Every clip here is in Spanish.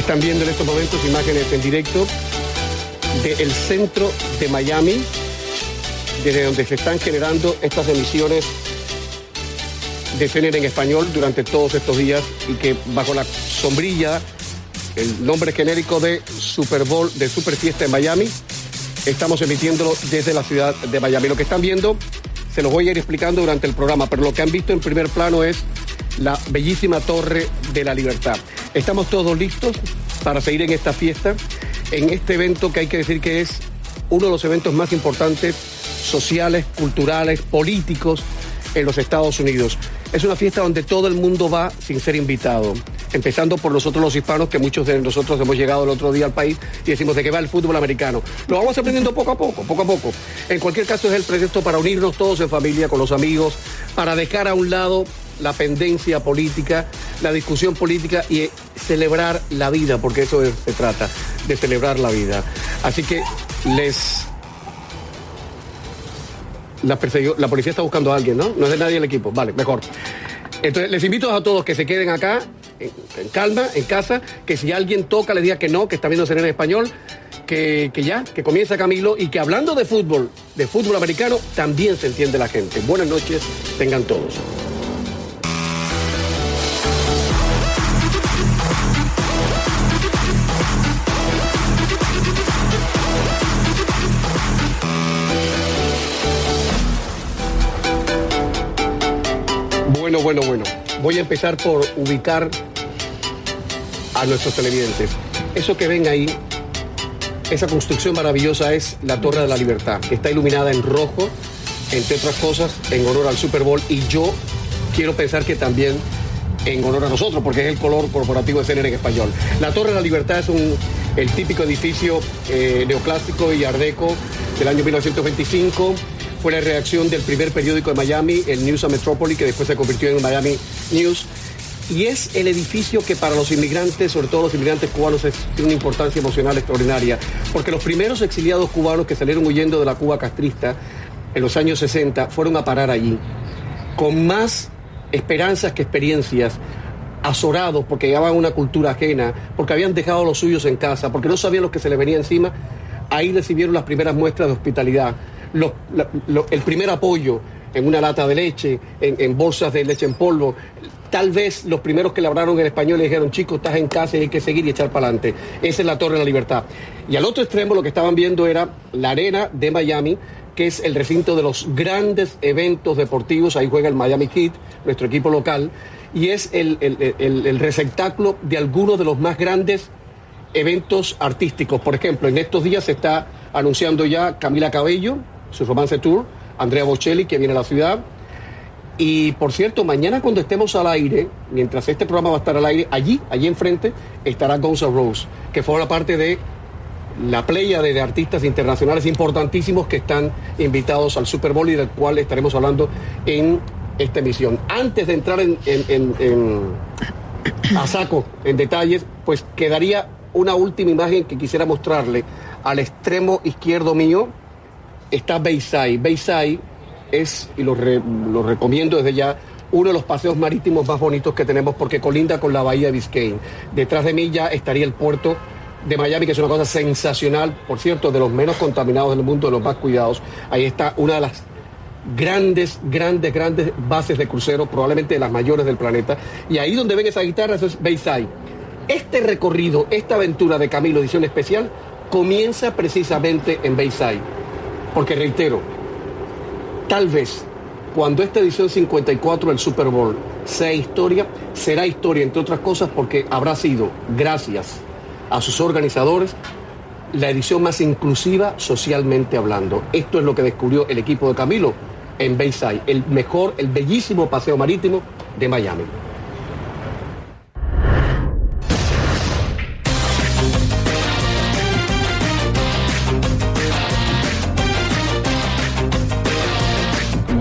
Están viendo en estos momentos imágenes en directo del centro de Miami, desde donde se están generando estas emisiones de CNN en español durante todos estos días y que bajo la sombrilla, el nombre genérico de Super Bowl, de Super Fiesta en Miami, estamos emitiéndolo desde la ciudad de Miami. Lo que están viendo se los voy a ir explicando durante el programa, pero lo que han visto en primer plano es la bellísima Torre de la Libertad. Estamos todos listos para seguir en esta fiesta, en este evento que hay que decir que es uno de los eventos más importantes sociales, culturales, políticos en los Estados Unidos. Es una fiesta donde todo el mundo va sin ser invitado, empezando por nosotros los hispanos, que muchos de nosotros hemos llegado el otro día al país y decimos de qué va el fútbol americano. Lo vamos aprendiendo poco a poco, poco a poco. En cualquier caso es el pretexto para unirnos todos en familia, con los amigos, para dejar a un lado la pendencia política, la discusión política y celebrar la vida, porque eso se trata, de celebrar la vida. Así que les la, la policía está buscando a alguien, ¿no? No es de nadie el equipo. Vale, mejor. Entonces, les invito a todos que se queden acá, en, calma, en casa, que si alguien toca, les diga que no, que está viendo en español, que, que, ya, que comienza Camilo y que hablando de fútbol, de fútbol americano, también se entiende la gente. Buenas noches, tengan todos. Bueno, bueno. Voy a empezar por ubicar a nuestros televidentes. Eso que ven ahí, esa construcción maravillosa es la Torre de la Libertad, que está iluminada en rojo, entre otras cosas, en honor al Super Bowl. Y yo quiero pensar que también en honor a nosotros, porque es el color corporativo de CNN en español. La Torre de la Libertad es un, el típico edificio eh, neoclásico y ardeco del año 1925 fue la reacción del primer periódico de Miami, el News of Metropolis, que después se convirtió en Miami News. Y es el edificio que para los inmigrantes, sobre todo los inmigrantes cubanos, es, tiene una importancia emocional extraordinaria. Porque los primeros exiliados cubanos que salieron huyendo de la Cuba castrista en los años 60 fueron a parar allí. Con más esperanzas que experiencias, azorados porque llegaban a una cultura ajena, porque habían dejado los suyos en casa, porque no sabían lo que se les venía encima, ahí recibieron las primeras muestras de hospitalidad el primer apoyo en una lata de leche, en, bolsas de leche en polvo. Tal vez los primeros que le hablaron en español le dijeron, chicos, estás en casa y hay que seguir y echar para adelante. Esa es la Torre de la Libertad. Y al otro extremo lo que estaban viendo era la arena de Miami, que es el recinto de los grandes eventos deportivos. Ahí juega el Miami Heat, nuestro equipo local, y es el, el receptáculo de algunos de los más grandes eventos artísticos. Por ejemplo, en estos días se está anunciando ya Camila Cabello, su romance tour, Andrea Bocelli, que viene a la ciudad. Y por cierto, mañana cuando estemos al aire, mientras este programa va a estar al aire, allí, allí enfrente, estará Guns N' Roses, que forma parte de la playa de, artistas internacionales importantísimos que están invitados al Super Bowl y del cual estaremos hablando en esta emisión. Antes de entrar en, a saco en detalles, pues quedaría una última imagen que quisiera mostrarle al extremo izquierdo mío, está Bayside. Bayside es, y lo, recomiendo desde ya, uno de los paseos marítimos más bonitos que tenemos porque colinda con la bahía de Biscayne. Detrás de mí ya estaría el puerto de Miami, que es una cosa sensacional, por cierto, de los menos contaminados del mundo, de los más cuidados. Ahí está una de las grandes, grandes, grandes bases de crucero, probablemente de las mayores del planeta. Y ahí donde ven esa guitarra, es Bayside. Este recorrido, esta aventura de Camilo Edición Especial, comienza precisamente en Bayside. Porque reitero, tal vez cuando esta edición 54 del Super Bowl sea historia, será historia, entre otras cosas, porque habrá sido, gracias a sus organizadores, la edición más inclusiva socialmente hablando. Esto es lo que descubrió el equipo de Camilo en Bayside, el mejor, el bellísimo paseo marítimo de Miami.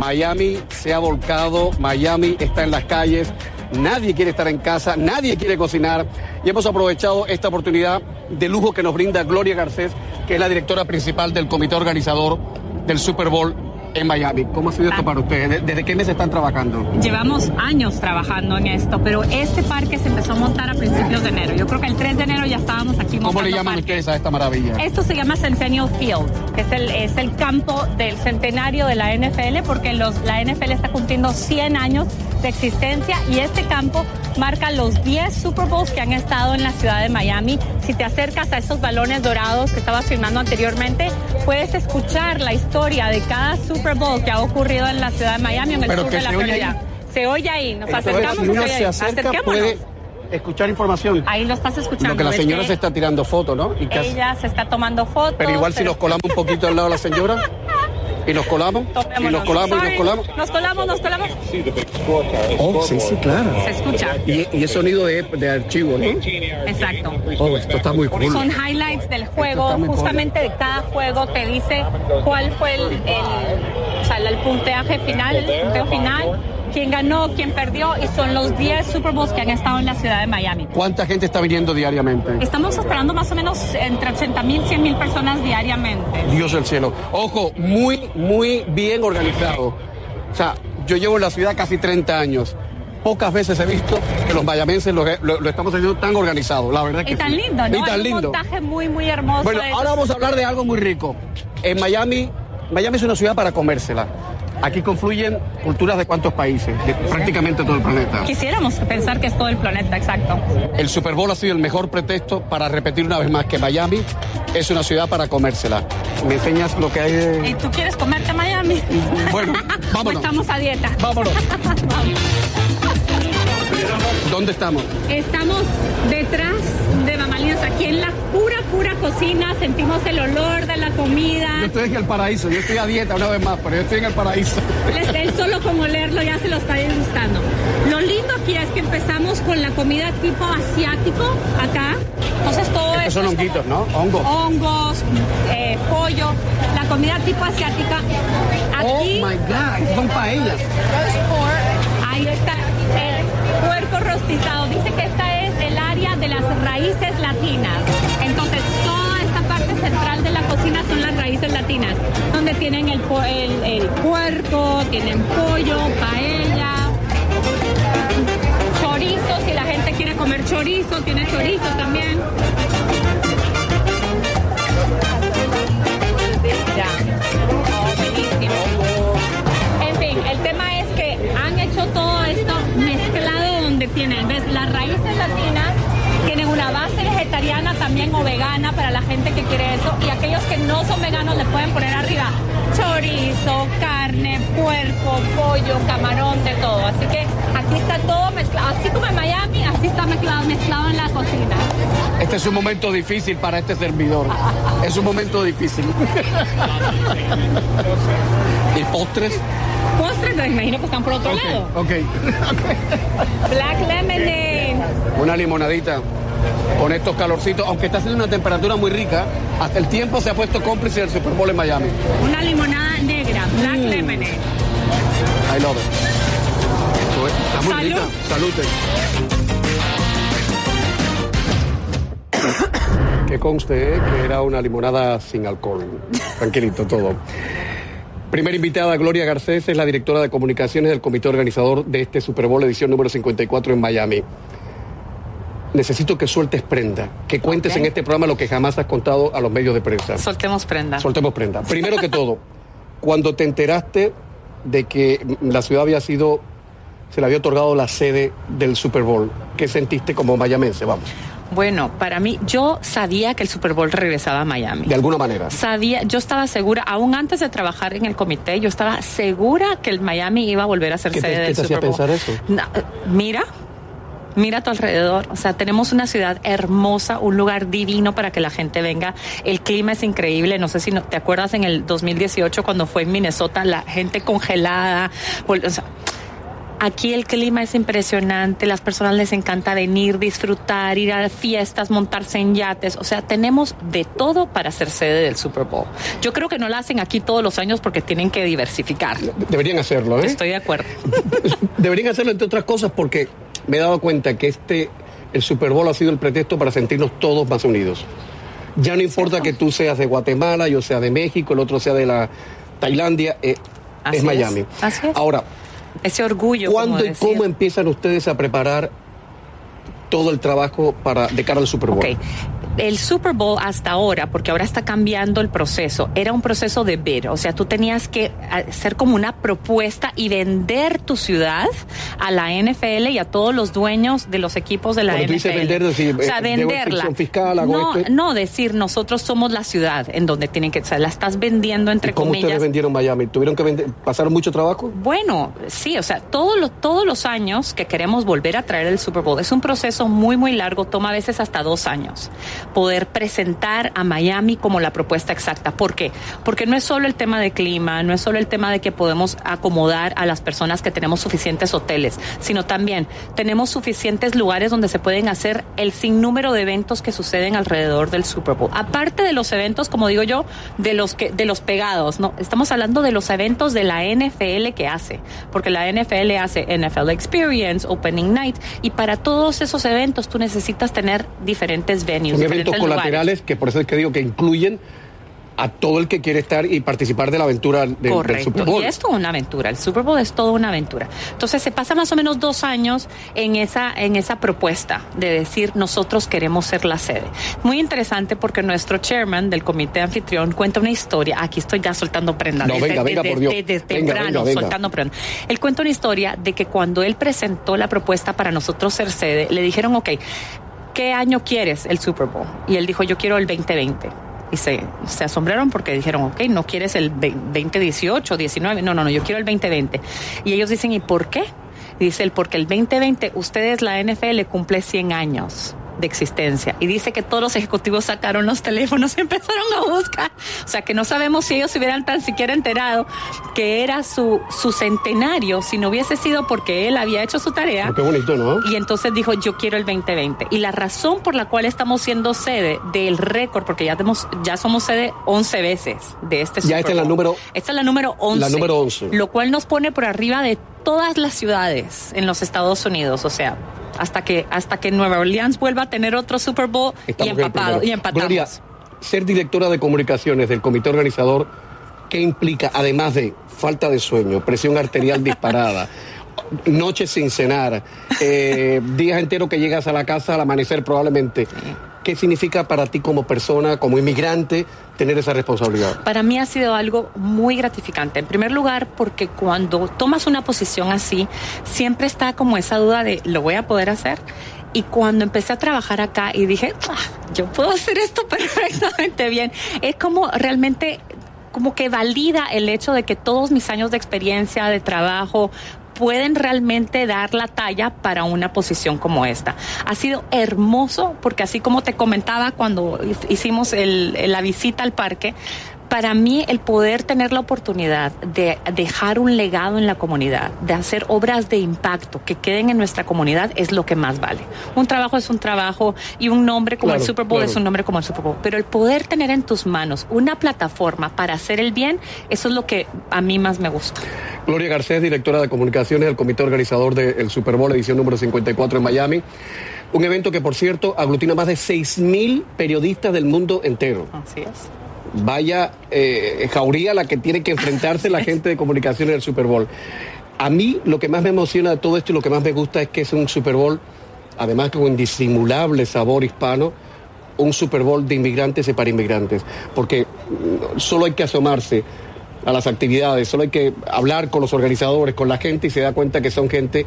Miami se ha volcado, Miami está en las calles, nadie quiere estar en casa, nadie quiere cocinar y hemos aprovechado esta oportunidad de lujo que nos brinda Gloria Garcés, que es la directora principal del comité organizador del Super Bowl en Miami. ¿Cómo ha sido esto Ah. para ustedes? ¿Desde qué mes están trabajando? Llevamos años trabajando en esto, pero este parque se empezó a montar a principios de enero. Yo creo que el 3 de enero ya estábamos aquí montando ¿Cómo le llaman parque. ustedes a esta maravilla? Esto se llama Centennial Field, que es el, es el campo del centenario de la NFL, porque los, la NFL está cumpliendo 100 años de existencia y este campo marca los 10 Super Bowls que han estado en la ciudad de Miami. Si te acercas a esos balones dorados que estabas filmando anteriormente, puedes escuchar la historia de cada Super Bowl que ha ocurrido en la ciudad de Miami, en el Pero sur de la Florida. Se oye ahí, nos Entonces, acercamos. si uno se acerca puede escuchar información. Ahí lo estás escuchando. Lo que la ¿ves señora se está tirando fotos, ¿no? Y Ella se está tomando fotos. Pero igual si nos colamos un poquito al lado de la señora y nos colamos, y nos colamos y nos colamos. Nos colamos, nos colamos. Oh, sí, sí, claro. Se escucha. Y, y es sonido de, de archivo, ¿no? Exacto. Oh, esto está muy cool. Son highlights del juego, justamente de cada juego te dice cuál fue el, el, o sea, el punteaje final, el punteo final, quién ganó, quién perdió, y son los 10 Super Bowls que han estado en la ciudad de Miami. ¿Cuánta gente está viniendo diariamente? Estamos esperando más o menos entre 80 mil, 100 mil personas diariamente. Dios del cielo. Ojo, muy, muy bien organizado. O sea, yo llevo en la ciudad casi 30 años. Pocas veces he visto que los mayamenses lo, lo- lo estamos haciendo tan organizado, la verdad que Y tan sí. lindo, ¿no? Y tan Hay un lindo. montaje muy, muy hermoso. Bueno, de- ahora vamos a hablar de algo muy rico. En Miami, Miami es una ciudad para comérsela. Aquí confluyen culturas de cuántos países, de prácticamente todo el planeta. Quisiéramos pensar que es todo el planeta, exacto. El Super Bowl ha sido el mejor pretexto para repetir una vez más que Miami es una ciudad para comérsela. ¿Me enseñas lo que hay? de- ¿Y tú quieres comerte a Miami? Bueno, ¿O vámonos. estamos a dieta? Vámonos. ¿Dónde estamos? Estamos detrás aquí en la pura, pura cocina. Sentimos el olor de la comida. Yo estoy en el paraíso, yo estoy a dieta una vez más, pero yo estoy en el paraíso. Él solo con olerlo ya se lo está disgustando. Lo lindo aquí es que empezamos con la comida tipo asiático acá. Entonces todo Estos eso son honguitos, ¿no? Hongos. hongos, eh, pollo, la comida tipo asiática. Oh Aquí my God, son paellas. Ahí está el puerco rostizado. Dice que esta es el área de las raíces latinas. Entonces, toda esta parte central de la cocina son las raíces latinas, donde tienen el, el, el puerco, tienen pollo, paella, chorizo, si la gente quiere comer chorizo, tiene chorizo también. Base vegetariana también o vegana para la gente que quiere eso y aquellos que no son veganos le pueden poner arriba chorizo, carne, puerco, pollo, camarón, de todo. Así que aquí está todo mezclado, así como en Miami, así está mezclado, mezclado en la cocina. Este es un momento difícil para este servidor. Es un momento difícil. ¿Y postres? Postres, me imagino que están por otro lado. Ok. Black lemonade. Una limonadita con estos calorcitos, aunque está haciendo una temperatura muy rica, hasta el tiempo se ha puesto cómplice del Super Bowl en Miami. Una limonada negra, black Mm. lemonade. I love it. Esto es- Está muy Salud. rica. Salute. Que conste eh, que era una limonada sin alcohol. Tranquilito todo. Primera invitada, Gloria Garcés, es la directora de comunicaciones del comité organizador de este Super Bowl edición número 54 en Miami. Necesito que sueltes prenda, que cuentes en este programa lo que jamás has contado a los medios de prensa. Soltemos prenda. Soltemos prenda. Primero que todo, cuando te enteraste de que la ciudad había sido, se le había otorgado la sede del Super Bowl, ¿qué sentiste como mayamense? Vamos, Bueno, para mí, yo sabía que el Super Bowl regresaba a Miami. de alguna manera. Sabía, yo estaba segura, aún antes de trabajar en el comité, yo estaba segura que el Miami iba a volver a ser ¿Qué sede qué del te hacía Super Bowl. pensar eso? Mira, mira a tu alrededor. O sea, tenemos una ciudad hermosa, un lugar divino para que la gente venga. El clima es increíble. No sé si no, te acuerdas en el 2018 cuando fue en Minnesota, la gente congelada. o sea, Aquí el clima es impresionante, las personas les encanta venir, disfrutar, ir a fiestas, montarse en yates, o sea, tenemos de todo para ser sede del Super Bowl. Yo creo que no la hacen aquí todos los años porque tienen que diversificar. Deberían hacerlo, ¿eh? Estoy de acuerdo. Deberían hacerlo entre otras cosas porque me he dado cuenta que este, el Super Bowl ha sido el pretexto para sentirnos todos más unidos. Ya no importa que tú seas de Guatemala, yo sea de México, el otro sea de la Tailandia. eh, es Miami. Así es. Ahora, ese orgullo. ¿cuándo y cómo empiezan ustedes a preparar todo el trabajo para de cara al Super Bowl? El Super Bowl hasta ahora, porque ahora está cambiando el proceso, era un proceso de bid, o sea, tú tenías que hacer como una propuesta y vender tu ciudad a la NFL y a todos los dueños de los equipos de la tú NFL. dices vender, decir, o sea, eh, venderla. fiscal, no, no decir nosotros somos la ciudad en donde tienen que, o sea, la estás vendiendo entre ¿Y cómo comillas. ustedes vendieron Miami? ¿Tuvieron que vender, pasaron mucho trabajo? Bueno, sí, o sea, todos los, todos los años que queremos volver a traer el Super Bowl es un proceso muy, muy largo, toma a veces hasta dos años poder presentar a Miami como la propuesta exacta. ¿Por qué? Porque no es solo el tema de clima, no es solo el tema de que podemos acomodar a las personas que tenemos suficientes hoteles, sino también tenemos suficientes lugares donde se pueden hacer el sinnúmero de eventos que suceden alrededor del Super Bowl. Aparte de los eventos, como digo yo, de los que de los pegados, no, estamos hablando de los eventos de la NFL que hace, porque la NFL hace NFL Experience, Opening Night y para todos esos eventos tú necesitas tener diferentes venues, eventos diferentes lugares. colaterales que por eso es que digo que incluyen a todo el que quiere estar y participar de la aventura del, del Correcto. Super Bowl. Y es toda una aventura. El Super Bowl es toda una aventura. Entonces se pasa más o menos dos años en esa, en esa propuesta de decir nosotros queremos ser la sede. Muy interesante porque nuestro chairman del comité anfitrión cuenta una historia. Aquí estoy ya soltando prenda. No, desde, venga, venga, desde- por Dios. desde Venga, temprano, soltando prenda. Él cuenta una historia de que cuando él presentó la propuesta para nosotros ser sede, le dijeron, ok, ¿qué año quieres el Super Bowl? Y él dijo, yo quiero el 2020. Y se, se asombraron porque dijeron, ok, no quieres el ve- 2018, 19, no, no, no, yo quiero el 2020. Y ellos dicen, ¿y por qué? Dice él, porque el 2020, ustedes, la NFL, cumple 100 años de existencia. Y dice que todos los ejecutivos sacaron los teléfonos y empezaron a buscar. O sea, que no sabemos si ellos se hubieran tan siquiera enterado que era su, su centenario si no hubiese sido porque él había hecho su tarea. Qué bonito, ¿no? Y entonces dijo, yo quiero el 2020. Y la razón por la cual estamos siendo sede del récord, porque ya, tenemos, ya somos sede 11 veces de este Ya esta es la número- Esta es la número 11. La número 11. Lo cual nos pone por arriba de todas las ciudades en los Estados Unidos. O sea, hasta que, hasta que Nueva Orleans vuelva a tener otro Super Bowl Estamos y, empapado, y empatamos. Gloria, ser directora de comunicaciones del comité organizador, ¿qué implica, además de falta de sueño, presión arterial disparada, noches sin cenar, eh, días enteros que llegas a la casa al amanecer probablemente? ¿Qué significa para ti como persona, como inmigrante, tener esa responsabilidad? Para mí ha sido algo muy gratificante. En primer lugar, porque cuando tomas una posición así, siempre está como esa duda de, ¿lo voy a poder hacer? Y cuando empecé a trabajar acá y dije, "Ah, yo puedo hacer esto perfectamente bien, es como realmente como que valida el hecho de que todos mis años de experiencia, de trabajo, pueden realmente dar la talla para una posición como esta. Ha sido hermoso porque así como te comentaba cuando hicimos el- la visita al parque, para mí el poder tener la oportunidad de dejar un legado en la comunidad, de hacer obras de impacto que queden en nuestra comunidad es lo que más vale. Un trabajo es un trabajo y un nombre como Claro, el Super Bowl claro. es un nombre como el Super Bowl, pero el poder tener en tus manos una plataforma para hacer el bien, eso es lo que a mí más me gusta. Gloria Garcés, directora de comunicaciones del comité organizador del Super Bowl, edición número 54 en Miami. Un evento que, por cierto, aglutina más de 6.000 periodistas del mundo entero. Así es. Vaya eh, jauría la que tiene que enfrentarse la gente de comunicaciones del Super Bowl. A mí lo que más me emociona de todo esto y lo que más me gusta es que es un Super Bowl, además con un disimulable sabor hispano, un Super Bowl de inmigrantes y para inmigrantes. Porque mm, solo hay que asomarse a las actividades, solo hay que hablar con los organizadores, con la gente y se da cuenta que son gente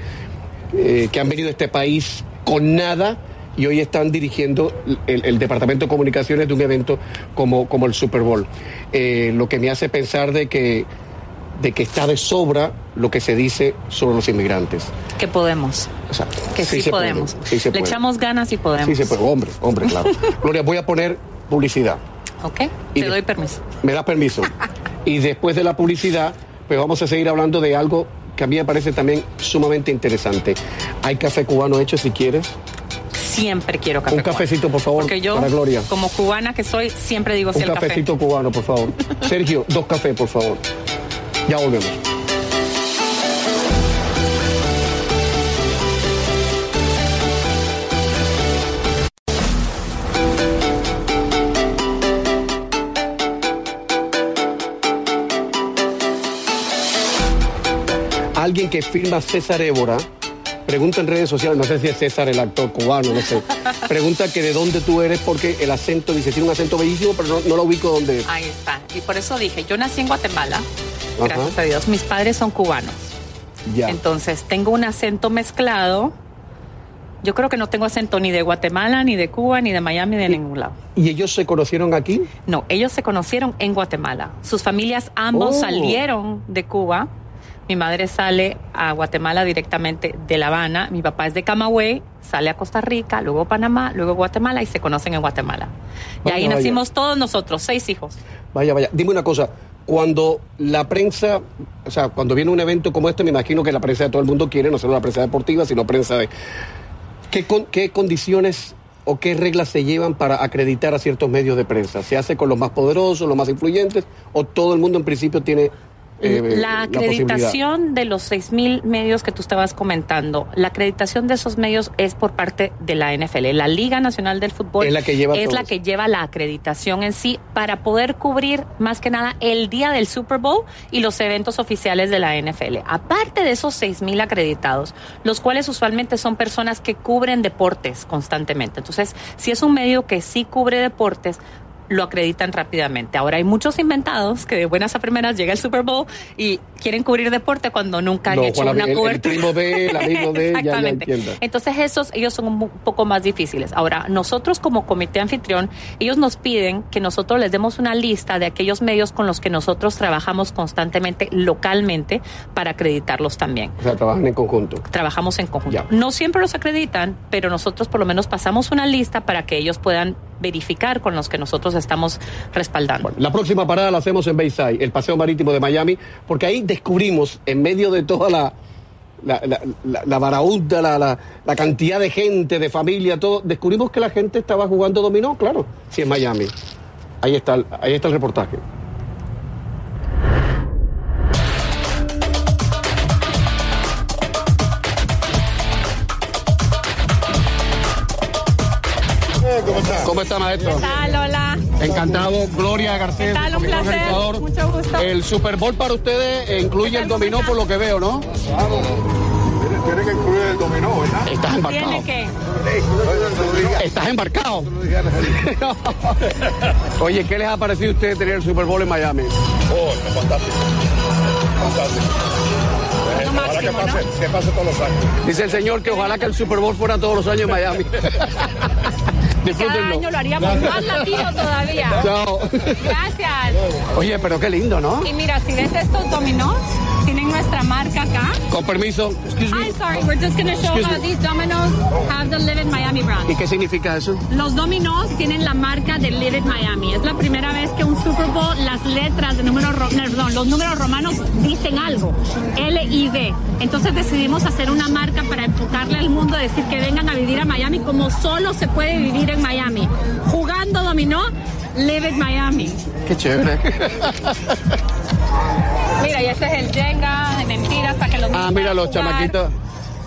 eh, que han venido a este país con nada y hoy están dirigiendo el, el Departamento de Comunicaciones de un evento como, como el Super Bowl. Eh, lo que me hace pensar de que, de que está de sobra lo que se dice sobre los inmigrantes. Que podemos. O sea, Que sí, puede, podemos. sí se Le puede. echamos ganas y podemos. Sí se puede, hombre, hombre, claro. Gloria, voy a poner publicidad. ¿Ok? Y Te de- doy permiso. ¿Me das permiso? y después de la publicidad, pues vamos a seguir hablando de algo que a mí me parece también sumamente interesante. Hay café cubano hecho si quieres. Siempre quiero café. Un cafecito, por favor, Porque yo, para Gloria. como cubana que soy, siempre digo sí Un al café. cafecito cubano, por favor. Sergio, dos cafés, por favor. Ya volvemos. alguien que firma César Évora pregunta en redes sociales, no sé si es César el actor cubano, no sé. Pregunta que de dónde tú eres porque el acento, dice, tiene un acento bellísimo, pero no, no lo ubico dónde es. Ahí está. Y por eso dije, yo nací en Guatemala, gracias a Dios. Mis padres son cubanos. Ya. Entonces, tengo un acento mezclado. Yo creo que no tengo acento ni de Guatemala, ni de Cuba, ni de Miami, ni de ningún lado. ¿Y ellos se conocieron aquí? No, ellos se conocieron en Guatemala. Sus familias ambos Oh. salieron de Cuba. Mi madre sale a Guatemala directamente de La Habana. Mi papá es de Camagüey, sale a Costa Rica, luego Panamá, luego Guatemala y se conocen en Guatemala. Y ahí vaya. nacimos todos nosotros, seis hijos. Vaya, vaya. Dime una cosa. Cuando la prensa, o sea, cuando viene un evento como este, me imagino que la prensa de todo el mundo quiere, no solo la prensa deportiva, sino prensa de... ¿Qué, con- qué condiciones o qué reglas se llevan para acreditar a ciertos medios de prensa? ¿Se hace con los más poderosos, los más influyentes, o todo el mundo en principio tiene eh, la acreditación de los 6.000 medios que tú estabas comentando, la acreditación de esos medios es por parte de la NFL. La Liga Nacional del Fútbol Es la que lleva es la eso. que lleva la acreditación en sí para poder cubrir más que nada el día del Super Bowl y los eventos oficiales de la NFL. Aparte de esos 6.000 acreditados, los cuales usualmente son personas que cubren deportes constantemente. Entonces, si es un medio que sí cubre deportes, lo acreditan rápidamente. Ahora hay muchos inventados que de buenas a primeras llega el Super Bowl y quieren cubrir deporte cuando nunca han No, hecho Juan, una el- el cobertura. primo de, el amigo de, ya, ya Exactamente. entiendo. Entonces esos ellos son un poco más difíciles. Ahora, nosotros como comité anfitrión, ellos nos piden que nosotros les demos una lista de aquellos medios con los que nosotros trabajamos constantemente localmente para acreditarlos también O sea, trabajan en conjunto. trabajamos en conjunto. Ya. No siempre los acreditan, pero nosotros por lo menos pasamos una lista para que ellos puedan verificar con los que nosotros estamos respaldando. Bueno, la próxima parada la hacemos en Bayside, el paseo marítimo de Miami, porque ahí descubrimos, en medio de toda la, la, la, la, la baraúda, la, la, la cantidad de gente, de familia, todo, descubrimos que la gente estaba jugando dominó, claro, sí, en Miami. Ahí está, el- ahí está el reportaje. ¿Cómo está? ¿Cómo está, maestro? tal? Hola. Encantado, Gloria Garcés. ¿Qué tal? Un placer. Mucho gusto. El Super Bowl para ustedes incluye el dominó por lo que veo, ¿no? Claro. Tiene, tiene que incluir el dominó, ¿verdad? Estás embarcado. Tiene que. Estás embarcado. Oye, ¿qué les ha parecido a ustedes tener el Super Bowl en Miami? Oh, es fantástico. Fantástico. Ojalá que pase, que pase todos los años. Dice el señor que ojalá que el Super Bowl fuera todos los años en Miami. Cada año lo haríamos más latino todavía. Chao. Gracias. Oye, pero qué lindo, ¿no? Y mira, si ves estos dominós, tienen nuestra marca acá. Con permiso. Excuse me. I'm sorry, we're just going to show Excuse how me. these dominoes have the Live in Miami brand. ¿Y qué significa eso? Los dominós tienen la marca de Live in Miami. Es la primera vez que un Super Bowl, las letras de números, perdón, los números romanos dicen algo. L I V. Entonces decidimos hacer una marca para enfocarle al mundo, decir que vengan a vivir a Miami como solo se puede vivir en Miami. Jugando dominó, Live in Miami. Qué chévere. Mira, y este es el Jenga, de mentiras, para que los Ah, mira los chamaquitos.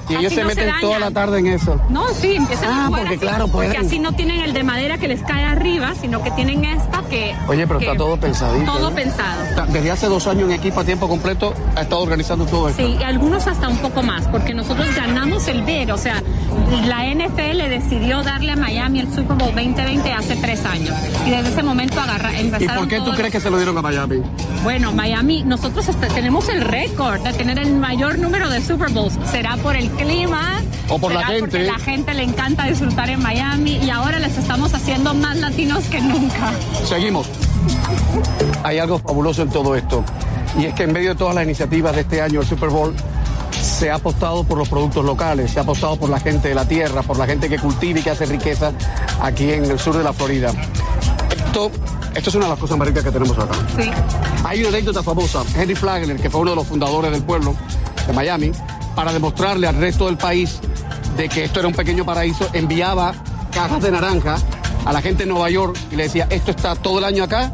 Y ellos se no se meten toda la tarde en eso. No, sí, empiezan Ah, a jugar porque así, claro, porque pueden. así no tienen el de madera que les cae arriba, sino que tienen esta que... Oye, pero que- está todo pensadito. Todo ¿no? pensado. Desde hace dos años en equipo a tiempo completo ha estado organizando todo esto. Sí, y algunos hasta un poco más, porque nosotros ganamos el bid, o sea, la NFL decidió darle a Miami el Super Bowl 2020 hace tres años. Y desde ese momento agarra, ¿Y empezaron por qué tú crees que se lo dieron a Miami? Bueno, Miami, nosotros hasta tenemos el récord de tener el mayor número de Super Bowls. ¿Será por el clima? O por la ¿Será gente? La gente le encanta disfrutar en Miami y ahora les estamos haciendo más latinos que nunca. Seguimos. Hay algo fabuloso en todo esto. Y es que en medio de todas las iniciativas de este año, el Super Bowl, se ha apostado por los productos locales, se ha apostado por la gente de la tierra, por la gente que cultiva y que hace riqueza aquí en el sur de la Florida. Esto, esto es una de las cosas más ricas que tenemos acá. Sí. Hay una anécdota famosa. Henry Flagler, que fue uno de los fundadores del pueblo de Miami, para demostrarle al resto del país de que esto era un pequeño paraíso, enviaba cajas de naranja a la gente en Nueva York y le decía, esto está todo el año acá,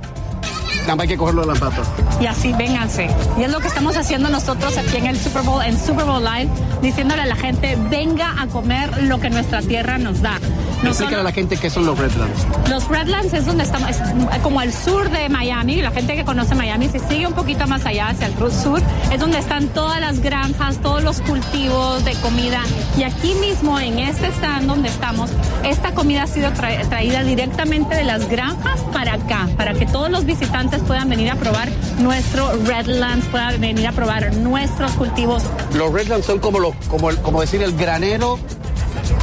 más hay que cogerlo de las patas. Y así, vénganse. Y es lo que estamos haciendo nosotros aquí en el Super Bowl, en Super Bowl Live. diciéndole a la gente, venga a comer lo que nuestra tierra nos da. No Explícale solo- a la gente qué son los Redlands. los Redlands es donde estamos, es como al sur de Miami. La gente que conoce Miami, si sigue un poquito más allá, hacia el sur, es donde están todas las granjas, todos los cultivos de comida. Y aquí mismo, en este stand donde estamos, esta comida ha sido tra- traída directamente de las granjas para acá, para que todos los visitantes puedan venir a probar nuestro Redlands, puedan venir a probar nuestros cultivos. Los Redlands son como, los, como, el- como decir el granero,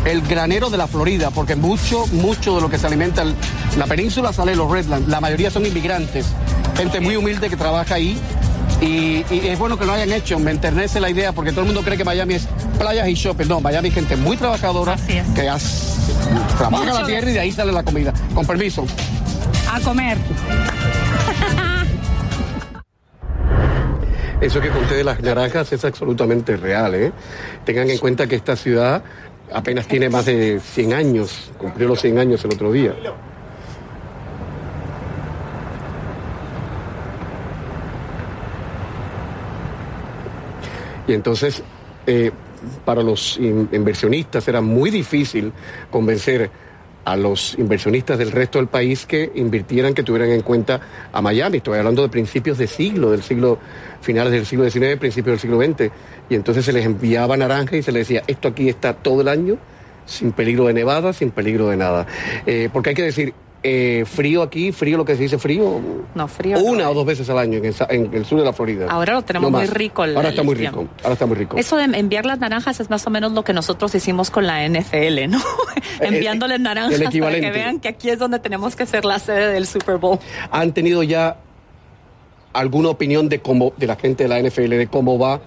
el granero de la Florida, porque mucho, mucho de lo que se alimenta en la península sale de los Redlands. La mayoría son inmigrantes, gente muy humilde que trabaja ahí. Y, y es bueno que lo hayan hecho, me enternece la idea, porque todo el mundo cree que Miami es playas y shopping. No, Miami es gente muy trabajadora Así es. que hace- trabaja Mucho la de- tierra y de ahí sale la comida. Con permiso. A comer. Eso que conté de las naranjas es absolutamente real. ¿eh? Tengan en cuenta que esta ciudad apenas tiene más de 100 años, cumplió los 100 años el otro día. Y entonces, eh, para los in- inversionistas era muy difícil convencer a los inversionistas del resto del país que invirtieran, que tuvieran en cuenta a Miami. Estoy hablando de principios de siglo, del siglo, finales del siglo XIX, principios del siglo XX. Y entonces se les enviaba naranja y se les decía, esto aquí está todo el año, sin peligro de nevada, sin peligro de nada. Eh, porque hay que decir, eh, frío aquí, frío lo que se dice frío, No, frío. una no. o dos veces al año en el, sa- en el sur de la Florida. Ahora lo tenemos muy rico el- Ahora está muy rico. Ahora está muy rico. Eso de enviar las naranjas es más o menos lo que nosotros hicimos con la NFL, ¿no? Enviándoles naranjas el para que vean que aquí es donde tenemos que ser la sede del Super Bowl. ¿Han tenido ya alguna opinión de cómo, de la gente de la NFL, de cómo va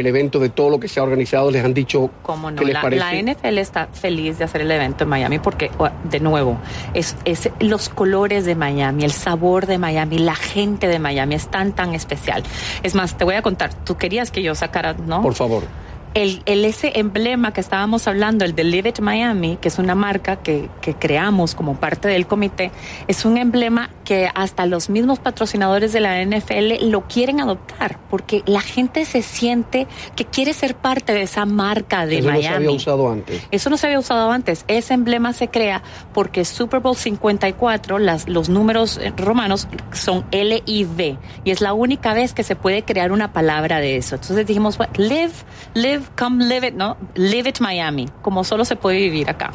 el evento, de todo lo que se ha organizado? ¿Les han dicho Como no, les la, parece? la NFL está feliz de hacer el evento en Miami porque, de nuevo, es, es los colores de Miami, el sabor de Miami, la gente de Miami es tan, tan especial. Es más, te voy a contar, tú querías que yo sacara, ¿no? Por favor. El, el- ese emblema que estábamos hablando, el de Live It Miami, que es una marca que, que creamos como parte del comité, es un emblema que hasta los mismos patrocinadores de la NFL lo quieren adoptar, porque la gente se siente que quiere ser parte de esa marca de Eso no se Miami. había usado antes. Eso no se había usado antes. Ese emblema se crea porque Super Bowl 54, las, los números eh, romanos son L y V. Y es la única vez que se puede crear una palabra de eso. Entonces dijimos, "What? live, live, come live it, ¿no? Live it Miami, como solo se puede vivir acá.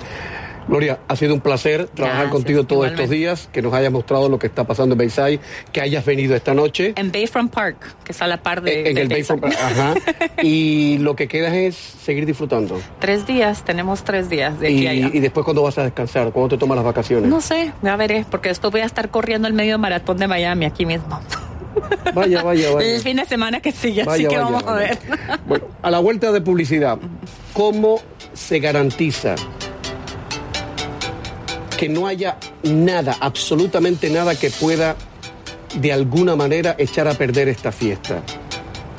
Gloria, ha sido un placer trabajar Gracias, contigo todos estos días, que nos hayas mostrado lo que está pasando en Bayside, que hayas venido esta noche. En Bayfront Park, que está a la par de... en de el. Bayfront, ajá. Y lo que queda es seguir disfrutando. Tres días, tenemos tres días de aquí Y, a allá. y después, cuando vas a descansar? ¿Cuándo te tomas las vacaciones? No sé, ya veré, porque después voy a estar corriendo el medio maratón de Miami aquí mismo. Vaya, vaya, vaya. El fin de semana que sigue, así que vaya, vamos a ver. Bueno, a la vuelta de publicidad, ¿cómo se garantiza que no haya nada, absolutamente nada que pueda de alguna manera echar a perder esta fiesta?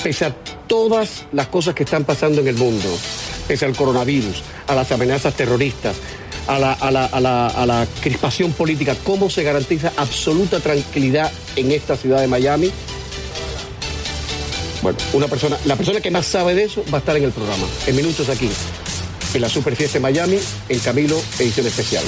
Pese a todas las cosas que están pasando en el mundo, pese al coronavirus, a las amenazas terroristas, a la, a la- a la- a la crispación política, ¿cómo se garantiza absoluta tranquilidad en esta ciudad de Miami? Bueno, una persona, la persona que más sabe de eso va a estar en el programa, en minutos aquí, en la Super Fiesta de Miami, en Camilo, edición especial.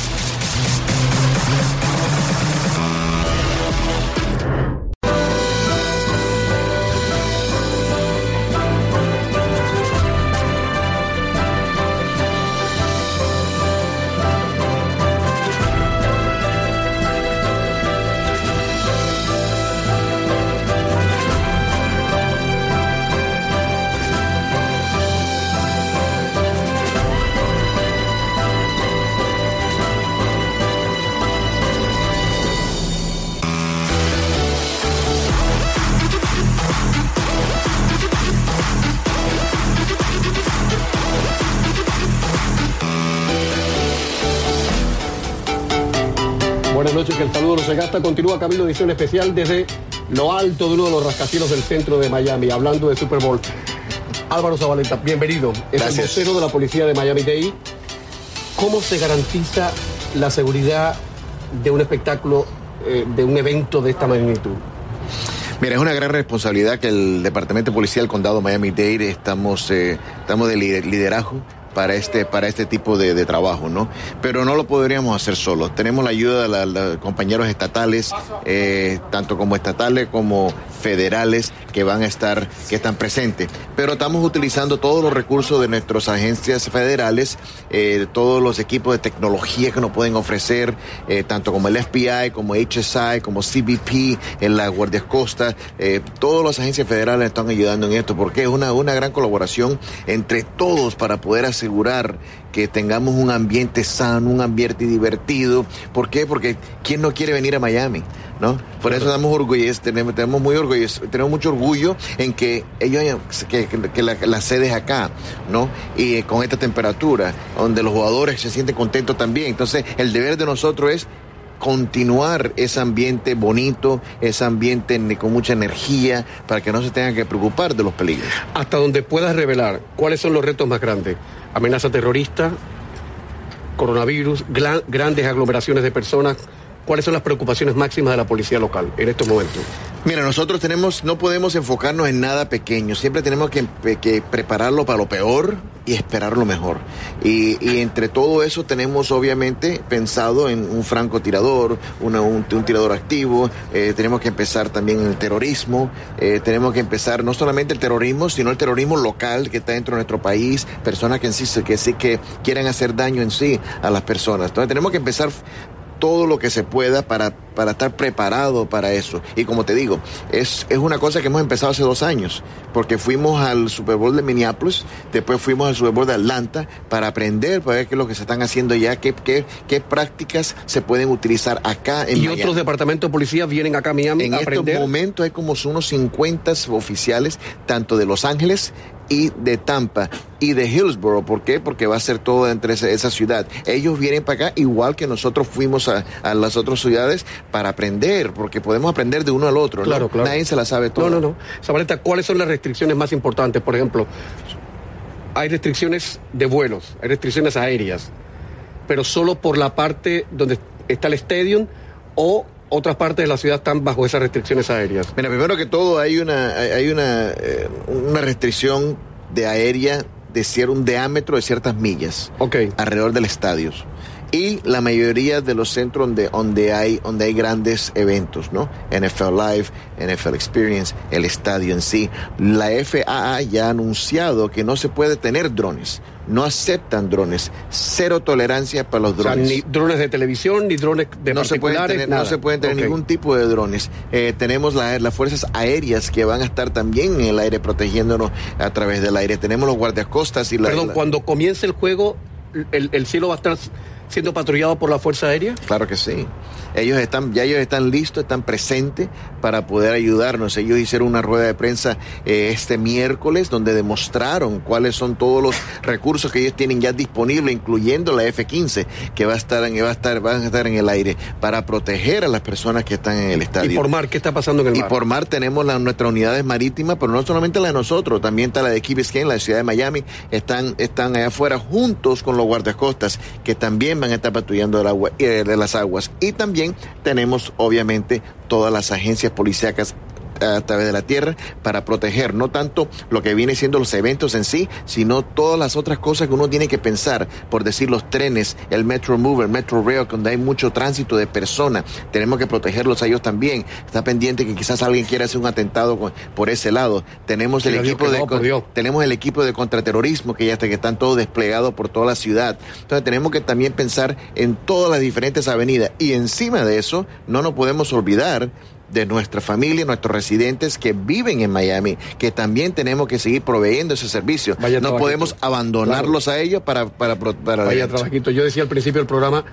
Continúa Camilo, edición especial desde lo alto de uno de los rascacielos del centro de Miami, hablando de Super Bowl. Álvaro Zabaleta, bienvenido. Es el vocero de la policía de Miami-Dade. ¿Cómo se garantiza la seguridad de un espectáculo, eh, de un evento de esta magnitud? Mira, es una gran responsabilidad que el Departamento de Policía del Condado Miami-Dade estamos, eh, estamos de liderazgo para este, para este tipo de, de, trabajo, ¿no? Pero no lo podríamos hacer solos. Tenemos la ayuda de los compañeros estatales, eh, tanto como estatales como federales que van a estar, que están presentes. Pero estamos utilizando todos los recursos de nuestras agencias federales, eh, todos los equipos de tecnología que nos pueden ofrecer, eh, tanto como el FBI, como HSI, como CBP, en las Guardias Costas, eh, todas las agencias federales están ayudando en esto, porque es una, una gran colaboración entre todos para poder asegurar que tengamos un ambiente sano, un ambiente divertido. ¿Por qué? Porque ¿quién no quiere venir a Miami? ¿No? Por eso damos orgullo, tenemos, tenemos muy orgullo, tenemos mucho orgullo en que ellos que, que la, la, sede es acá, ¿no? Y con esta temperatura, donde los jugadores se sienten contentos también. Entonces, el deber de nosotros es continuar ese ambiente bonito, ese ambiente con mucha energía, para que no se tengan que preocupar de los peligros. Hasta donde puedas revelar, ¿cuáles son los retos más grandes? Amenaza terrorista, coronavirus, grandes aglomeraciones de personas ¿Cuáles son las preocupaciones máximas de la policía local en estos momentos? Mira, nosotros tenemos, no podemos enfocarnos en nada pequeño, siempre tenemos que, prepararlo para lo peor y esperar lo mejor. Y, entre todo eso tenemos obviamente pensado en un francotirador, una, un, un, tirador activo, eh, tenemos que empezar también en el terrorismo, eh, tenemos que empezar no solamente el terrorismo, sino el terrorismo local que está dentro de nuestro país, personas que, en sí, que sí que quieren hacer daño en sí a las personas. Entonces tenemos que empezar todo lo que se pueda para, para estar preparado para eso. Y como te digo, es, es una cosa que hemos empezado hace dos años, porque fuimos al Super Bowl de Minneapolis, después fuimos al Super Bowl de Atlanta para aprender, para ver qué es lo que se están haciendo ya, qué, qué, qué prácticas se pueden utilizar acá en ¿Y otros departamentos de policía vienen acá a Miami en a aprender? En estos momentos hay como unos 50 oficiales, tanto de Los Ángeles y de Tampa y de Hillsborough. ¿Por qué? Porque va a ser todo entre esa, ciudad. Ellos vienen para acá igual que nosotros fuimos a, a, las otras ciudades para aprender, porque podemos aprender de uno al otro. Claro, claro. Nadie se la sabe todo. No, no, no. Sabaleta, ¿cuáles son las restricciones más importantes? Por ejemplo, hay restricciones de vuelos, hay restricciones aéreas, pero solo por la parte donde está el stadium o otras partes de la ciudad están bajo esas restricciones aéreas? Mira, primero que todo hay una, hay una, eh, una restricción de aérea de cierto un diámetro de ciertas millas okay. alrededor del estadio y la mayoría de los centros donde, donde, hay, donde hay grandes eventos, ¿no? NFL Live, NFL Experience, el estadio en sí. La FAA ya ha anunciado que no se puede tener drones. No aceptan drones. Cero tolerancia para los drones. O sea, ni drones de televisión, ni drones de no se pueden tener, nada. No se pueden tener okay. ningún tipo de drones. Eh, tenemos la, las fuerzas aéreas que van a estar también en el aire protegiéndonos a través del aire. Tenemos los guardiacostas y la... Perdón, la... cuando comience el juego, el, el cielo va a estar siendo patrullado por la Fuerza Aérea? Claro que sí. Ellos están, ya ellos están listos, están presentes para poder ayudarnos. Ellos hicieron una rueda de prensa eh, este miércoles donde demostraron cuáles son todos los recursos que ellos tienen ya disponibles, incluyendo la F-15, que va a estar, en, va a estar, van a estar en el aire para proteger a las personas que están en el estadio. ¿Y por mar qué está pasando en el mar? Y por mar tenemos nuestras unidades marítimas, pero no solamente la de nosotros, también está la de Key Biscayne, la ciudad de Miami, están, están allá afuera juntos con los guardacostas que también van a estar patrullando el agua, eh, las aguas. Y también tenemos, obviamente, todas las agencias policíacas a través de la tierra para proteger no tanto lo que viene siendo los eventos en sí, sino todas las otras cosas que uno tiene que pensar, por decir los trenes, el Metro Mover, Metro Rail, donde hay mucho tránsito de personas, tenemos que protegerlos a ellos también. Está pendiente que quizás alguien quiera hacer un atentado con, por ese lado. Tenemos el equipo de no, tenemos el equipo de contraterrorismo que ya está que están todos desplegados por toda la ciudad. Entonces tenemos que también pensar en todas las diferentes avenidas y encima de eso no nos podemos olvidar de nuestra familia, nuestros residentes que viven en Miami, que también tenemos que seguir proveyendo ese servicio. Vaya no trabajito. podemos abandonarlos Claro. a ellos para... para, para Vaya trabajito. Yo decía al principio del programa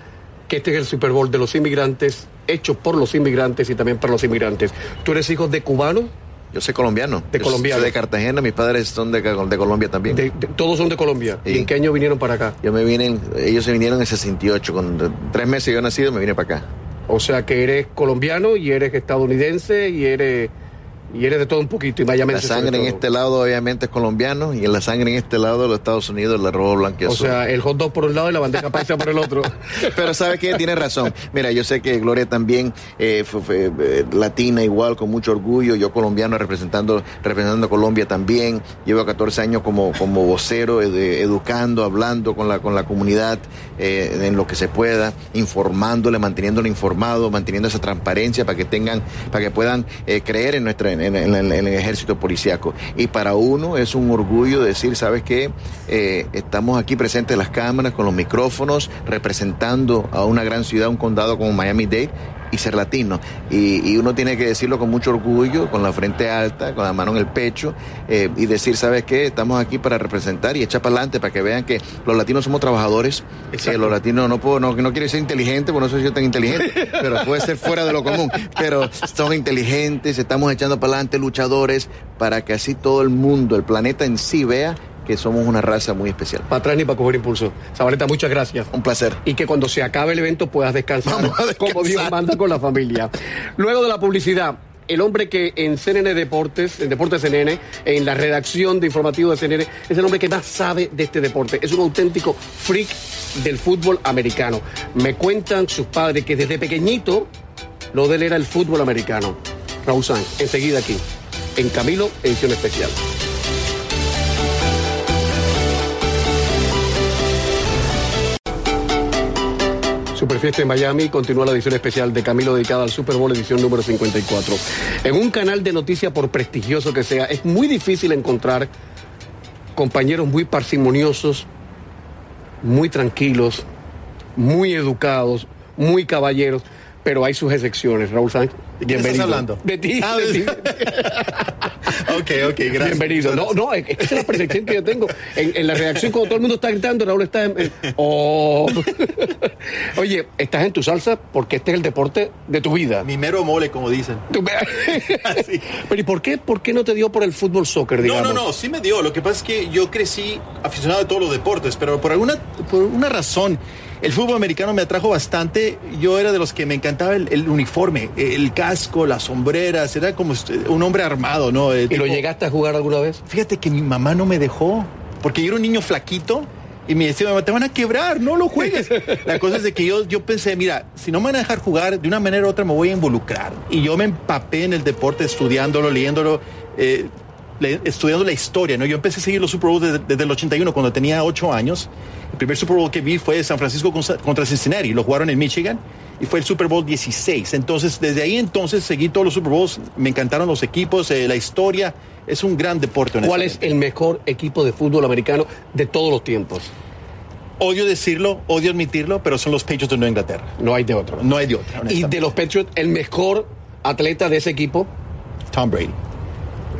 que este es el Super Bowl de los inmigrantes, hecho por los inmigrantes y también para los inmigrantes. ¿Tú eres hijo de cubanos? Yo soy colombiano. De Yo colombiano. Soy de Cartagena, mis padres son de, de Colombia también. De, de, todos son de Colombia. Sí. ¿Y en qué año vinieron para acá? Yo me vine, ellos se vinieron en 68, con tres meses yo nacido me vine para acá. O sea que eres colombiano y eres estadounidense y eres Y eres de todo un poquito y Miami La sangre en este lado obviamente es colombiano y en la sangre en este lado de los Estados Unidos la blanca y O azul. sea, el hot dog por un lado y la bandeja paisa por el otro. Pero sabe que tiene razón. Mira, yo sé que Gloria también eh, fue, fue, eh, latina igual, con mucho orgullo. Yo colombiano representando, representando a Colombia también. Llevo 14 años como, como vocero, eh, educando, hablando con la, con la comunidad eh, en lo que se pueda, informándole, manteniéndole informado, manteniendo esa transparencia para que tengan, para que puedan creer en nuestra, en, en- el ejército policíaco. Y para uno es un orgullo decir, ¿sabes qué? Eh, estamos aquí presentes en las cámaras con los micrófonos, representando a una gran ciudad, un condado como Miami-Dade y ser latino. Y, y uno tiene que decirlo con mucho orgullo, con la frente alta, con la mano en el pecho, eh, y decir, ¿sabes qué? Estamos aquí para representar y echar para adelante para que vean que los latinos somos trabajadores. Que los latinos no puedo, no, no quiere ser inteligente, porque no soy yo tan inteligente, pero puede ser fuera de lo común. Pero son inteligentes, estamos echando para adelante luchadores para que así todo el mundo, el planeta en sí vea que somos una raza muy especial. para atrás ni para coger impulso. Zabaleta, muchas gracias. Un placer. y que cuando se acabe el evento puedas descansar, Vamos a descansar. como Dios manda con la familia. Luego de la publicidad, el hombre que en CNN Deportes, en Deportes CNN, en la redacción de informativo de CNN, es el hombre que más sabe de este deporte. Es un auténtico freak del fútbol americano. Me cuentan sus padres que desde pequeñito lo de él era el fútbol americano. Raúl Sáenz, enseguida aquí, en Camilo, edición especial. Superfiesta en Miami continúa la edición especial de Camilo dedicada al Super Bowl edición número 54. En un canal de noticias, por prestigioso que sea, es muy difícil encontrar compañeros muy parsimoniosos, muy tranquilos, muy educados, muy caballeros, pero hay sus excepciones. Raúl Sánchez, ¿De quién estás bienvenido. hablando? De ti. Ah, de ti. Ok, ok, gracias. Bienvenido. No, no, esa es la percepción que yo tengo. En, en la reacción, cuando todo el mundo está gritando, Raúl está en. en- oh. Oye, estás en tu salsa porque este es el deporte de tu vida. Mi mero mole, como dicen. Así. Pero ¿y por qué, por qué no te dio por el fútbol soccer, No, digamos? no, no, sí me dio. Lo que pasa es que yo crecí aficionado a todos los deportes, pero por alguna por una razón el fútbol americano me atrajo bastante. Yo era de los que me encantaba el, el uniforme, el casco, las sombreras. Era como un hombre armado, ¿no? ¿Y lo llegaste a jugar alguna vez? Fíjate que mi mamá no me dejó, porque yo era un niño flaquito y me decía, mamá, te van a quebrar, no lo juegues. La cosa es de que yo, yo pensé, mira, si no me van a dejar jugar, de una manera u otra me voy a involucrar. Y yo me empapé en el deporte estudiándolo, leyéndolo, eh, le- estudiando la historia, ¿no? Yo empecé a seguir los Super Bowls desde, desde el 81, cuando tenía 8 años. El primer Super Bowl que vi fue San Francisco contra- Cincinnati, lo jugaron en Michigan y fue el Super Bowl 16. Entonces, desde ahí entonces seguí todos los Super Bowls, me encantaron los equipos, eh, la historia. Es un gran deporte. ¿Cuál es el mejor equipo de fútbol americano de todos los tiempos? Odio decirlo, odio admitirlo, pero son los Patriots de Nueva Inglaterra. No hay de otro. No hay de otra. Y de los Patriots, el mejor atleta de ese equipo, Tom Brady.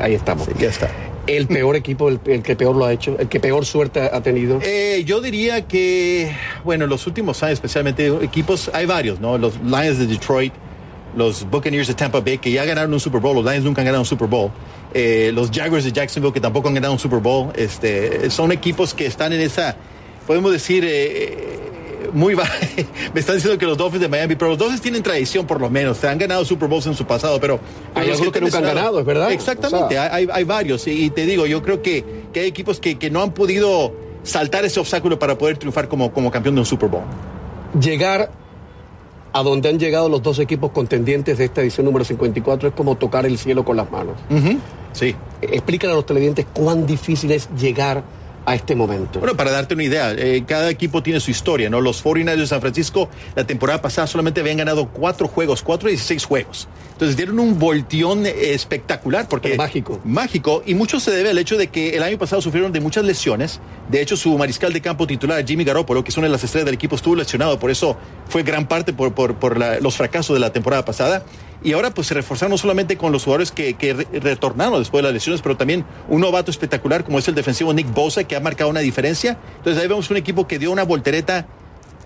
Ahí estamos. Ya está. El peor equipo, el, el que peor lo ha hecho, el que peor suerte ha tenido. Eh, yo diría que, bueno, en los últimos años, especialmente equipos, hay varios, ¿no? Los Lions de Detroit, los Buccaneers de Tampa Bay, que ya ganaron un Super Bowl, los Lions nunca han ganado un Super Bowl, eh, los Jaguars de Jacksonville, que tampoco han ganado un Super Bowl, este, son equipos que están en esa, podemos decir, eh, muy. Me están diciendo que los Dolphins de Miami, pero los Dolphins tienen tradición por lo menos, se han ganado Super Bowls en su pasado, pero... Hay algunos que he nunca han ganado, es verdad. Exactamente, O sea- hay, hay varios. Y, y te digo, yo creo que, que hay equipos que, que no han podido saltar ese obstáculo para poder triunfar como, como campeón de un Super Bowl. Llegar a donde han llegado los dos equipos contendientes de esta edición número 54 es como tocar el cielo con las manos. Sí. Explícale a los televidentes cuán difícil es llegar a este momento. Bueno, para darte una idea, eh, cada equipo tiene su historia, ¿no? Los 49ers de San Francisco la temporada pasada solamente habían ganado cuatro juegos, cuatro y 16 juegos. Entonces dieron un volteón eh, espectacular porque... Pero mágico. Mágico. Y mucho se debe al hecho de que el año pasado sufrieron de muchas lesiones. De hecho, su mariscal de campo titular, Jimmy Garoppolo, que es una de las estrellas del equipo, estuvo lesionado. Por eso fue gran parte por, por, por la- los fracasos de la temporada pasada. Y ahora pues se reforzaron no solamente con los jugadores que, que re- retornaron después de las lesiones, pero también un novato espectacular como es el defensivo Nick Bosa, que ha marcado una diferencia. Entonces ahí vemos un equipo que dio una voltereta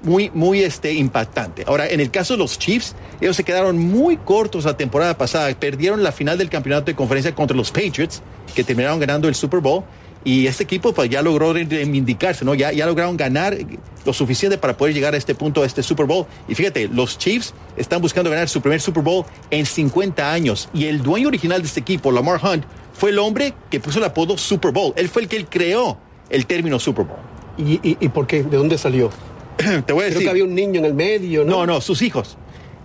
muy, muy este, impactante. Ahora, en el caso de los Chiefs, ellos se quedaron muy cortos la temporada pasada. Perdieron la final del campeonato de conferencia contra los Patriots, que terminaron ganando el Super Bowl. Y este equipo pues, ya logró reivindicarse, ¿no? Ya, ya lograron ganar lo suficiente para poder llegar a este punto, a este Super Bowl. Y fíjate, los Chiefs están buscando ganar su primer Super Bowl en 50 años. Y el dueño original de este equipo, Lamar Hunt, fue el hombre que puso el apodo Super Bowl. Él fue el que él creó el término Super Bowl. ¿Y, y, y por qué? ¿De dónde salió? Te voy a Creo decir. que había un niño en el medio, ¿no? No, no, sus hijos.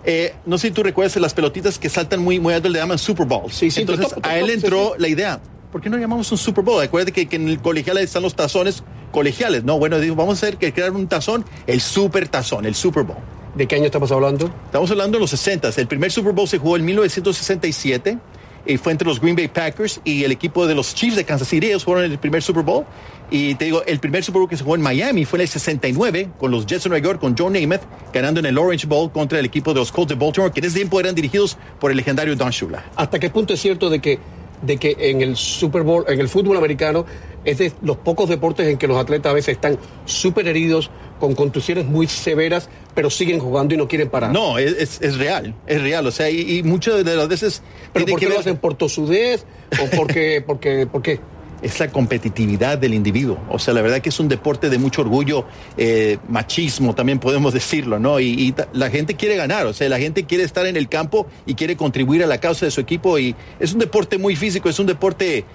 Eh, no sé si tú recuerdas las pelotitas que saltan muy, muy alto, le llaman Super Bowl. Sí, sí, Entonces top, top, a él entró sí. la idea, ¿por qué no llamamos un Super Bowl? Acuérdate que, que en el colegial están los tazones colegiales. No, bueno, digo, vamos a hacer que crear un tazón, el Super Tazón, el Super Bowl. ¿De qué año estamos hablando? Estamos hablando de los 60. El primer Super Bowl se jugó en 1967 y fue entre los Green Bay Packers y el equipo de los Chiefs de Kansas City. Ellos fueron el primer Super Bowl. Y te digo, el primer Super Bowl que se jugó en Miami fue en el 69 con los Jets de Nueva York, con John Namath, ganando en el Orange Bowl contra el equipo de los Colts de Baltimore, que en ese tiempo eran dirigidos por el legendario Don Shula. ¿Hasta qué punto es cierto de que, de que en el Super Bowl, en el fútbol americano, es de los pocos deportes en que los atletas a veces están súper heridos, con contusiones muy severas, pero siguen jugando y no quieren parar? No, es, es- es real, es real. O sea, y, y muchas de las veces... ¿Pero por que qué lo ver- hacen? ¿Por tosudez? ¿O porque, porque, por qué? Es la competitividad del individuo. O sea, la verdad que es un deporte de mucho orgullo, eh, machismo también podemos decirlo, ¿no? Y, la gente quiere ganar, o sea, la gente quiere estar en el campo y quiere contribuir a la causa de su equipo y es un deporte muy físico, es un deporte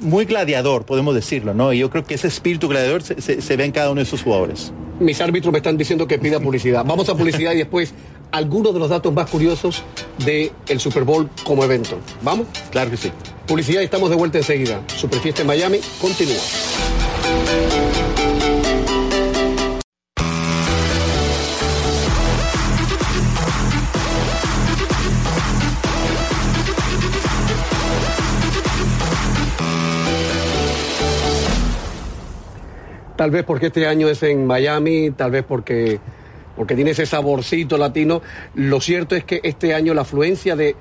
muy gladiador, podemos decirlo, ¿no? Y yo creo que ese espíritu gladiador se, se- se ve en cada uno de esos jugadores. Mis árbitros me están diciendo que pida publicidad. Vamos a publicidad y después algunos de los datos más curiosos del el Super Bowl como evento. ¿Vamos? Claro que sí. Publicidad y estamos de vuelta enseguida. Superfiesta en Miami continúa. Tal vez porque este año es en Miami, tal vez porque, porque tiene ese saborcito latino. Lo cierto es que este año la afluencia de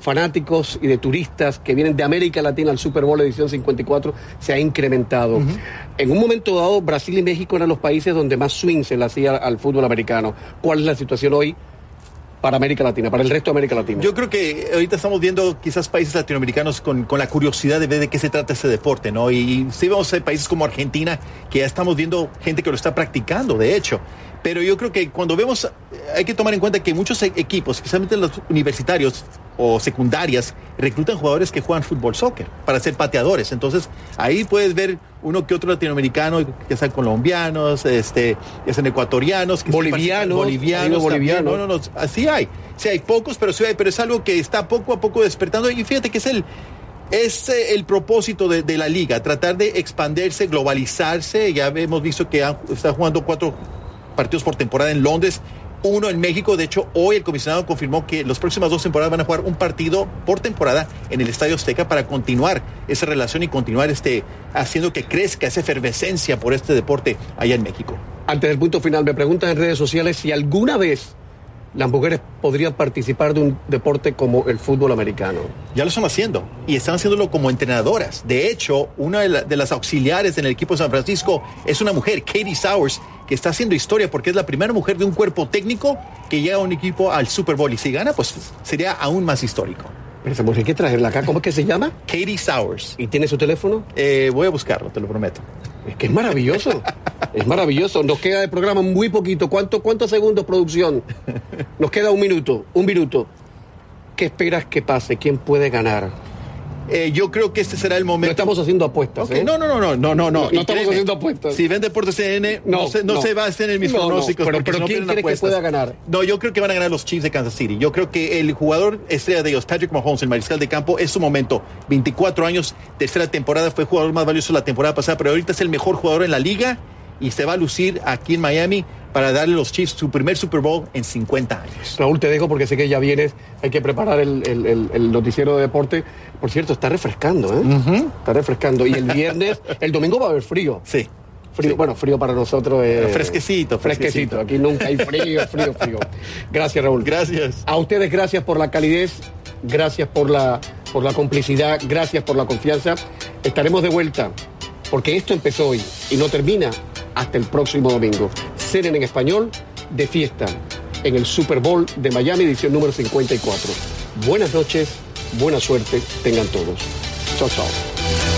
fanáticos y de turistas que vienen de América Latina al Super Bowl edición 54 se ha incrementado. En un momento dado, Brasil y México eran los países donde más swing se le hacía al fútbol americano. ¿Cuál es la situación hoy para América Latina, para el resto de América Latina? Yo creo que ahorita estamos viendo quizás países latinoamericanos con, con la curiosidad de ver de qué se trata este deporte, ¿no? Y sí vamos a países como Argentina, que ya estamos viendo gente que lo está practicando, de hecho. Pero yo creo que cuando vemos, hay que tomar en cuenta que muchos e- equipos, especialmente los universitarios o secundarias, reclutan jugadores que juegan fútbol soccer para ser pateadores. Entonces, ahí puedes ver uno que otro latinoamericano, que sean colombianos, este, que sean ecuatorianos, que Bolivianos, bolivianos, bolivianos. No, no, no, así hay. Sí hay pocos, pero sí hay, pero es algo que está poco a poco despertando. Y fíjate que es el, es eh, el propósito de, de la liga, tratar de expandirse, globalizarse. Ya hemos visto que han- está jugando cuatro partidos por temporada en Londres, uno en México. De hecho, hoy el comisionado confirmó que las próximas dos temporadas van a jugar un partido por temporada en el Estadio Azteca para continuar esa relación y continuar este, haciendo que crezca esa efervescencia por este deporte allá en México. Antes del punto final, me preguntan en redes sociales si alguna vez las mujeres podrían participar de un deporte como el fútbol americano. Ya lo están haciendo y están haciéndolo como entrenadoras. De hecho, una de, la- de las auxiliares en el equipo de San Francisco es una mujer, Katie Sowers, que está haciendo historia porque es la primera mujer de un cuerpo técnico que llega a un equipo al Super Bowl y si gana, pues sería aún más histórico. Pero esa mujer hay que traerla acá. ¿Cómo es que se llama? Katie Sowers. ¿Y tiene su teléfono? Eh, voy a buscarlo, te lo prometo. Es que es maravilloso. es maravilloso. Nos queda de programa muy poquito. ¿Cuánto, ¿Cuántos segundos, producción? Nos queda un minuto. Un minuto. ¿Qué esperas que pase? ¿Quién puede ganar? Eh, yo creo que este será el No momento. estamos haciendo apuestas. Ok, ¿eh? No, no, no, no, no, no, no. No, no estamos créeme, haciendo apuestas. Si ven Deportes CN, no, se, no, se basen en mis No, no, pronósticos. pero- pero no ¿quién cree que pueda ganar? No, yo creo que van a ganar los Chiefs de Kansas City. Yo creo que el jugador estrella de ellos, Patrick Mahomes, el mariscal de campo, es su momento. 24 años, tercera temporada, fue jugador más valioso la temporada pasada, pero ahorita es el mejor jugador en la liga y se va a lucir aquí en Miami para darle a los Chiefs su primer Super Bowl en 50 años. Raúl, te dejo porque sé que ya vienes. Hay que preparar el, el- el- el noticiero de deporte. Por cierto, está refrescando, ¿eh? Está refrescando. Y el viernes, el domingo va a haber frío. Sí. Frío, Bueno, frío para nosotros es... Fresquecito, Fresquecito. fresquecito. Aquí nunca hay frío, frío, frío. Gracias, Raúl. Gracias. A ustedes gracias por la calidez, gracias por la, por la complicidad, gracias por la confianza. Estaremos de vuelta porque esto empezó hoy y no termina hasta el próximo domingo. Cenen en español de fiesta en el Super Bowl de Miami, edición número 54. Buenas noches, buena suerte tengan todos. Chao, chao.